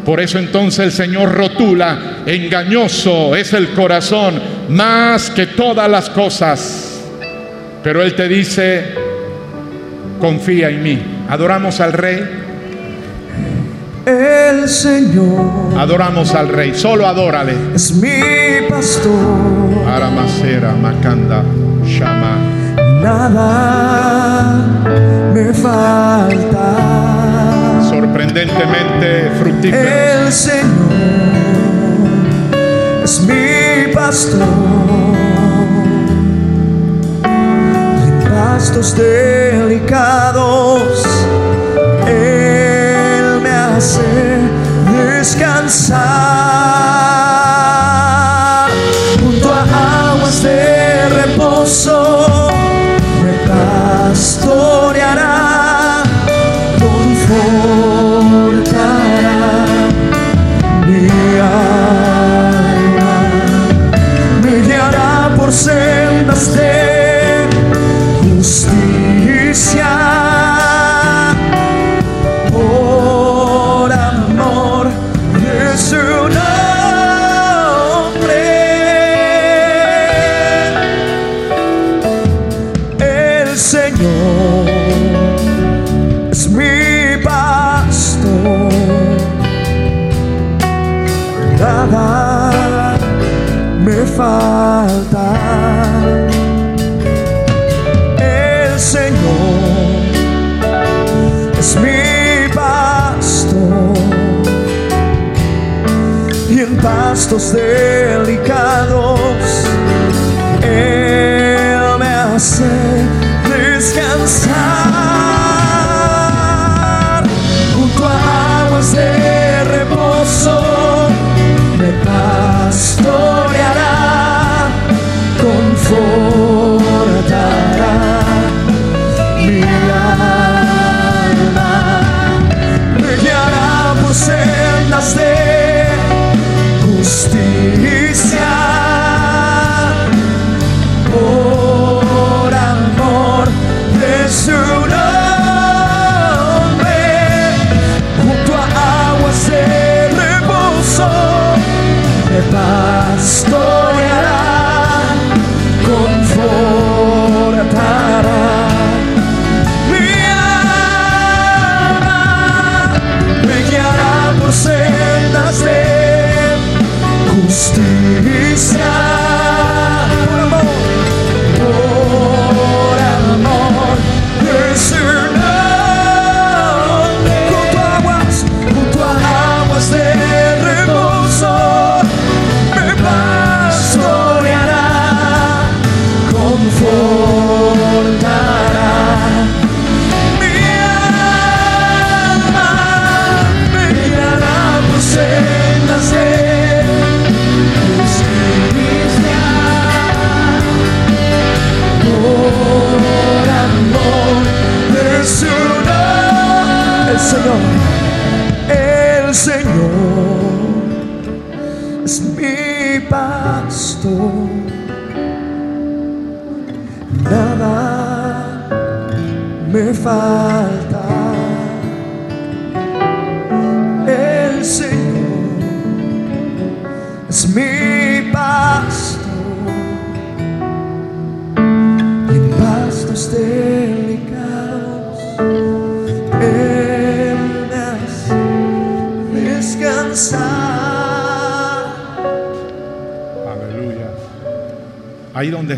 Por eso entonces el Señor rotula, engañoso es el corazón más que todas las cosas. Pero Él te dice, confía en mí. Adoramos al Rey el Señor. Adoramos al Rey, solo adórale. Es mi pastor. Aramacera, Macanda, Shama. nada me falta. Sorprendentemente fructífero. El Señor es mi pastor. En pastos delicados, Él me hace descansar. Nada me falta. El Señor es mi pastor y en pastos delicados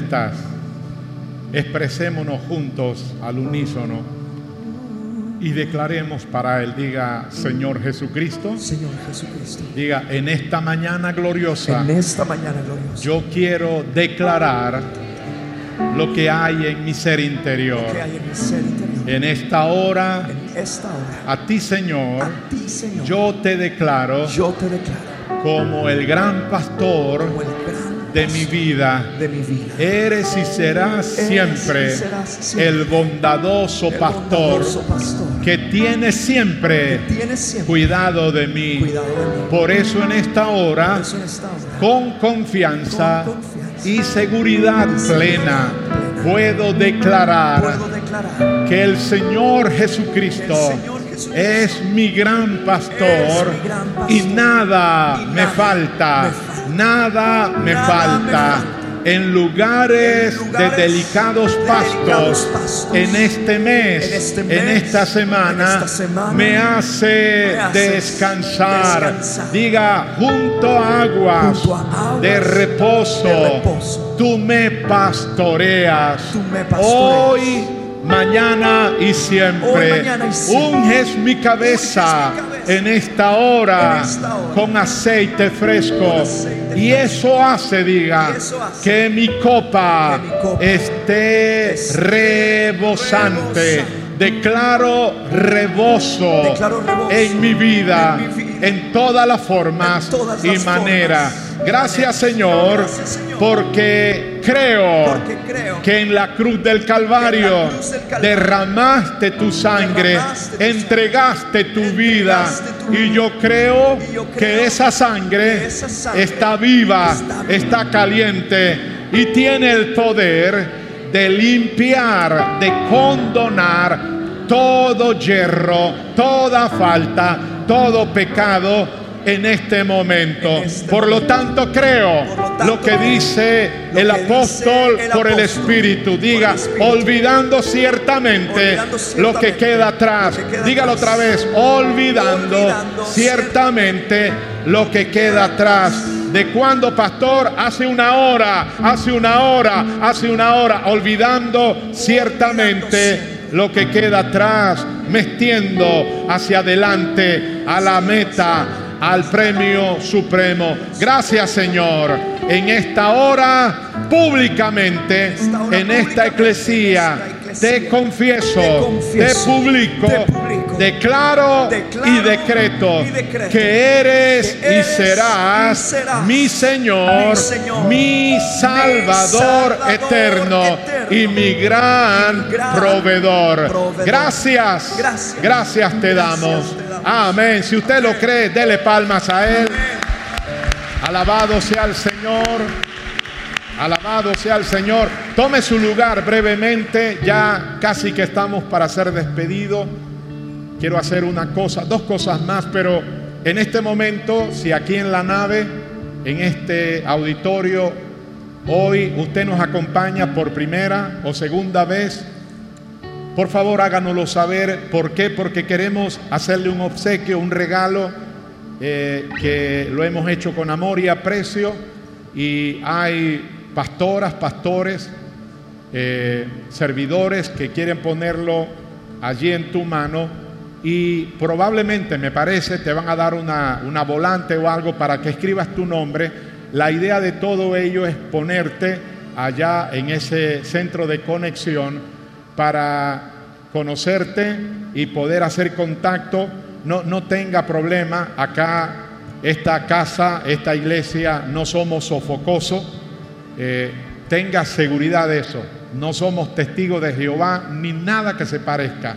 estás, expresémonos juntos al unísono y declaremos para Él, diga Señor Jesucristo, Señor Jesucristo, diga en esta mañana gloriosa, en esta mañana gloriosa, yo quiero declarar lo que hay en mi ser interior. que hay en mi ser interior, En esta hora, en esta hora, a ti Señor, a ti, Señor, yo te declaro yo te declaro como el gran pastor como el gran de mi vida. de mi vida. Eres y serás siempre y serás siempre el bondadoso el pastor bondadoso pastor que tiene siempre que tiene siempre cuidado de mí. cuidado de mí. Por eso en esta hora, Por eso en esta hora, con confianza Con confianza y seguridad y seguridad plena, plena, puedo declarar puedo declarar que el Señor Jesucristo es mi gran pastor es mi gran pastor y nada y me nada falta, me falta. Nada me Nada falta. en lugares, En lugares de delicados de pastos, delicados pastos. en este mes, En este en esta semana, en esta semana, me hace me descansar. descansar. Diga, junto a aguas, Junto a aguas de, reposo, de reposo. tú me pastoreas. Tú me pastoreas. Hoy, mañana y siempre, unges mi cabeza en esta hora, con aceite fresco. Y eso hace, diga, que mi copa, esté rebosante. Declaro reboso, en mi vida, en todas las formas y maneras. Gracias, Señor, porque creo que en la cruz del Calvario derramaste tu sangre, entregaste tu vida y yo creo que esa sangre está viva. está caliente y tiene el poder de limpiar, de condonar todo hierro, toda falta, todo pecado en este momento. En este Por lo tanto creo lo que dice el apóstol por el Espíritu. Diga, olvidando ciertamente, lo que queda atrás. Dígalo otra vez, olvidando, Olvidando ciertamente lo que queda atrás. ¿De cuándo, pastor? Hace una hora, hace una hora, hace una hora, olvidando ciertamente lo que queda atrás, metiendo hacia adelante a la meta, al premio supremo. Gracias, Señor. En esta hora, públicamente, esta hora en esta eclesía, en esta eclesía, te confieso, te publico, te publico, declaro, declaro y decreto, y decreto que eres, que eres y, serás y serás mi Señor, mi Señor, mi Salvador, Salvador eterno, eterno, y mi gran, proveedor. proveedor. Gracias, Gracias. gracias te Gracias damos. Amén. Si usted lo cree, dele palmas a Él. Alabado sea el Señor. Alabado sea el Señor. Tome su lugar brevemente. Ya casi que estamos para ser despedidos. Quiero hacer una cosa, dos cosas más, pero en este momento, si aquí en la nave, en este auditorio, hoy usted nos acompaña por primera o segunda vez, por favor háganoslo saber. ¿Por qué? Porque queremos hacerle un obsequio, un regalo eh, que lo hemos hecho con amor y aprecio. Y hay pastoras, pastores, eh, servidores que quieren ponerlo allí en tu mano. Y probablemente, me parece, te van a dar una, una volante o algo para que escribas tu nombre. La idea de todo ello es ponerte allá en ese centro de conexión para conocerte y poder hacer contacto. No, no tenga problema. Acá, esta casa, esta iglesia, no somos sofocosos. Eh, tenga seguridad de eso. No somos testigos de Jehová ni nada que se parezca.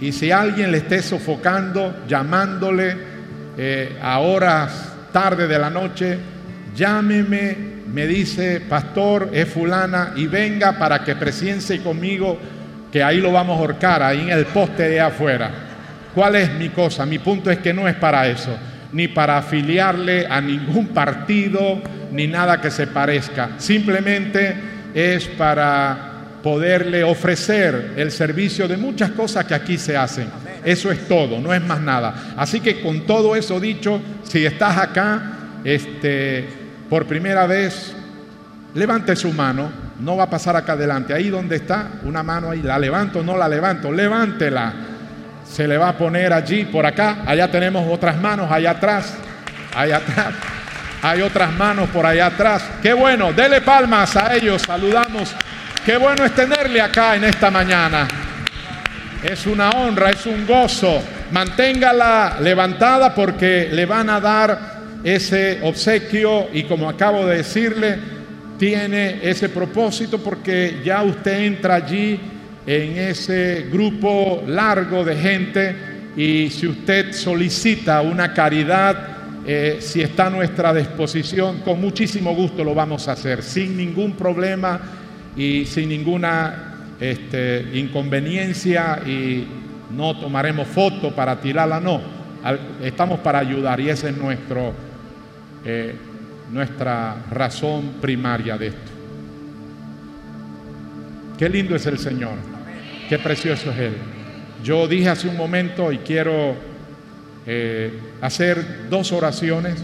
Y si alguien le esté sofocando, llamándole eh, a horas tarde de la noche, llámeme, me dice, pastor, es fulana, y venga para que presiencie conmigo, que ahí lo vamos a ahorcar, ahí en el poste de afuera. ¿Cuál es mi cosa? Mi punto es que no es para eso, ni para afiliarle a ningún partido, ni nada que se parezca. Simplemente es para poderle ofrecer el servicio de muchas cosas que aquí se hacen. Eso es todo, no es más nada. Así que con todo eso dicho, si estás acá, este, por primera vez, levante su mano, no va a pasar acá adelante, ahí donde está, una mano ahí, la levanto, no la levanto, levántela. Se le va a poner allí, por acá, allá tenemos otras manos, allá atrás, allá atrás. Hay otras manos por allá atrás. Qué bueno, dele palmas a ellos, saludamos. Qué bueno es tenerle acá en esta mañana. Es una honra, es un gozo. Manténgala levantada porque le van a dar ese obsequio y como acabo de decirle, tiene ese propósito porque ya usted entra allí en ese grupo largo de gente y si usted solicita una caridad, eh, si está a nuestra disposición, con muchísimo gusto lo vamos a hacer, sin ningún problema y sin ninguna este, inconveniencia y no tomaremos foto para tirarla, no. Estamos para ayudar y esa es nuestro, eh, nuestra razón primaria de esto. Qué lindo es el Señor. Qué precioso es Él. Yo dije hace un momento y quiero eh, hacer dos oraciones.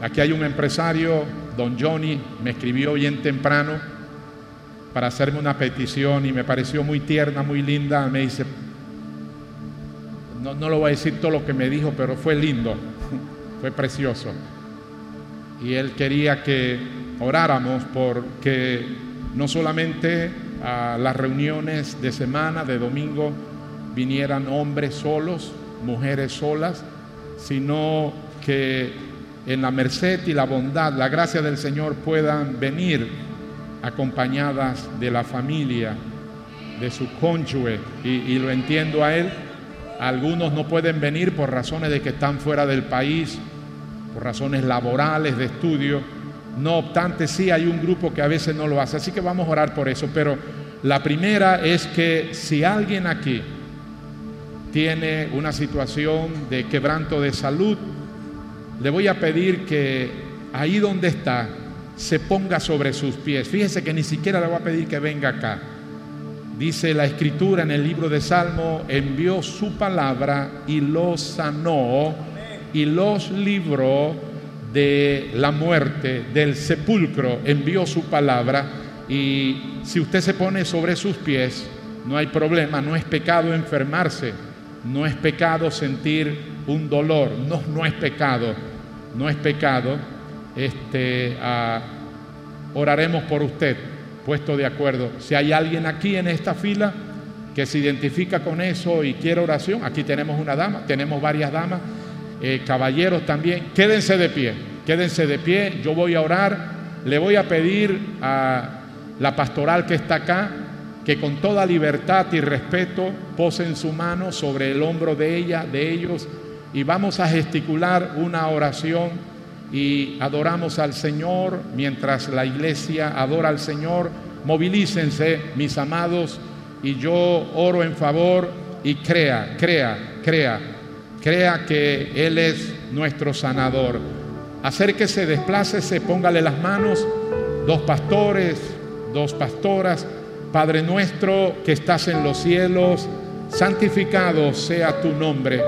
Aquí hay un empresario, don Johnny, me escribió bien temprano para hacerme una petición y me pareció muy tierna, muy linda. Me dice, no, no lo voy a decir todo lo que me dijo, pero fue lindo, fue precioso. Y él quería que oráramos porque no solamente a las reuniones de semana, de domingo, vinieran hombres solos, mujeres solas, sino que en la merced y la bondad, la gracia del Señor puedan venir acompañadas de la familia, de su cónyuge, y, y, lo entiendo a él. Algunos no pueden venir por razones de que están fuera del país, por razones laborales, de estudio. No obstante, sí hay un grupo que a veces no lo hace, así que vamos a orar por eso. Pero la primera es que si alguien aquí tiene una situación de quebranto de salud, le voy a pedir que ahí donde está se ponga sobre sus pies. Fíjese que ni siquiera le voy a pedir que venga acá. Dice la escritura en el libro de Salmo, envió su palabra y los sanó y los libró de la muerte, del sepulcro, envió su palabra y si usted se pone sobre sus pies, no hay problema, no es pecado enfermarse, no es pecado sentir un dolor, no, no es pecado, no es pecado. Este, uh, oraremos por usted, puesto de acuerdo. Si hay alguien aquí en esta fila que se identifica con eso y quiere oración, aquí tenemos una dama, tenemos varias damas, eh, caballeros también, quédense de pie, quédense de pie, yo voy a orar, le voy a pedir a la pastoral que está acá, que con toda libertad y respeto posen su mano sobre el hombro de ella, de ellos, y vamos a gesticular una oración y adoramos al Señor mientras la iglesia adora al Señor. Movilícense, mis amados, y yo oro en favor y crea, crea, crea, crea que Él es nuestro sanador. Acérquese, desplácese, póngale las manos, dos pastores, dos pastoras. Padre nuestro que estás en los cielos, santificado sea tu nombre.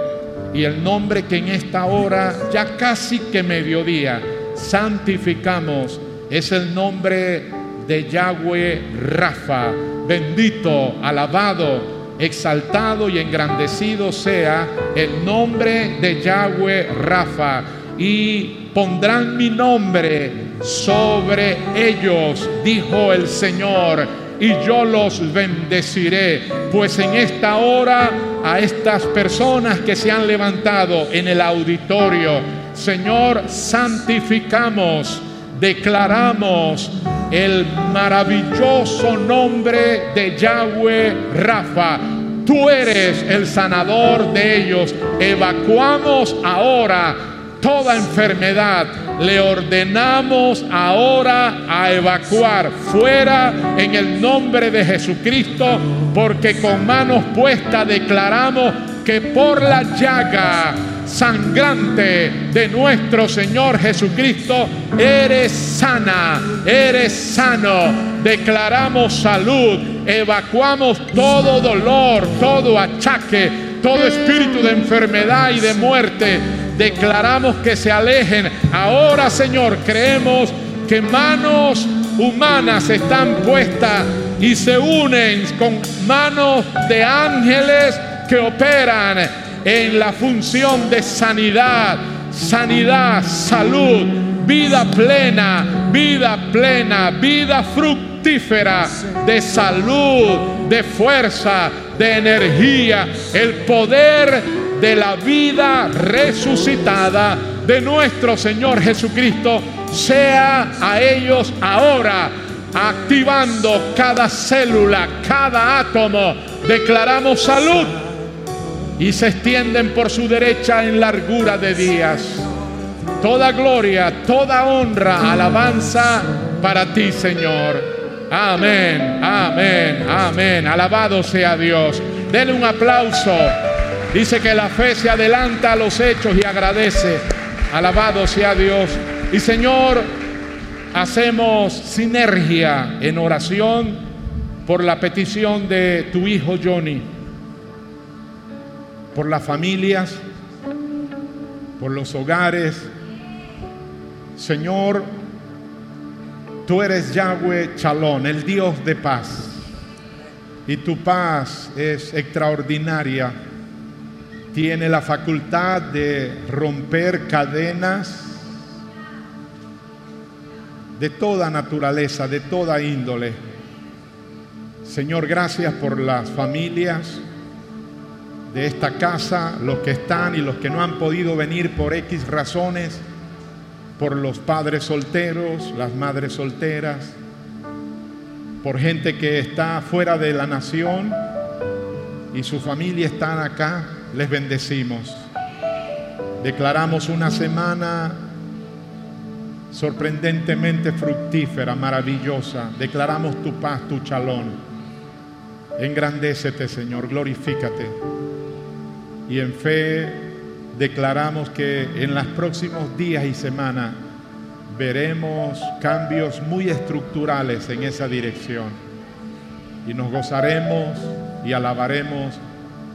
Y el nombre que en esta hora, ya casi que mediodía, santificamos, es el nombre de Yahweh Rafa. Bendito, alabado, exaltado y engrandecido sea el nombre de Yahweh Rafa. Y pondrán mi nombre sobre ellos, dijo el Señor, y yo los bendeciré. Pues en esta hora a estas personas que se han levantado en el auditorio, Señor, santificamos, declaramos el maravilloso nombre de Yahweh Rafa. Tú eres el sanador de ellos. Evacuamos ahora toda enfermedad, le ordenamos ahora a evacuar fuera en el nombre de Jesucristo, porque con manos puestas declaramos que por la llaga sangrante de nuestro Señor Jesucristo, eres sana, eres sano. Declaramos salud, evacuamos todo dolor, todo achaque, todo espíritu de enfermedad y de muerte declaramos que se alejen. Ahora, Señor, creemos que manos humanas están puestas y se unen con manos de ángeles que operan en la función de sanidad, sanidad, salud, vida plena, vida plena, vida fructífera de salud, de fuerza, de energía, el poder de la vida resucitada de nuestro Señor Jesucristo sea a ellos ahora, activando cada célula, cada átomo. Declaramos salud y se extienden por su derecha en largura de días. Toda gloria, toda honra, alabanza para ti, Señor. Amén, amén, amén. Alabado sea Dios. Denle un aplauso. Dice que la fe se adelanta a los hechos y agradece. Alabado sea Dios. Y Señor, hacemos sinergia en oración por la petición de tu hijo Johnny, por las familias, por los hogares. Señor, tú eres Yahweh Chalón, el Dios de paz. Y tu paz es extraordinaria. Tiene la facultad de romper cadenas de toda naturaleza, de toda índole. Señor, gracias por las familias de esta casa, los que están y los que no han podido venir por X razones, por los padres solteros, las madres solteras, por gente que está fuera de la nación y su familia están acá, les bendecimos. Declaramos una semana sorprendentemente fructífera, maravillosa. Declaramos tu paz, tu chalón. Engrandécete, Señor, glorifícate. Y en fe declaramos que en los próximos días y semanas veremos cambios muy estructurales en esa dirección. Y nos gozaremos y alabaremos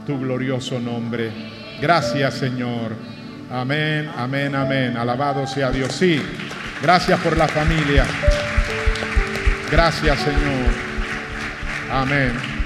tu glorioso nombre. Gracias, Señor. Amén, amén, amén. Alabado sea Dios. Sí. Gracias por la familia. Gracias, Señor. Amén.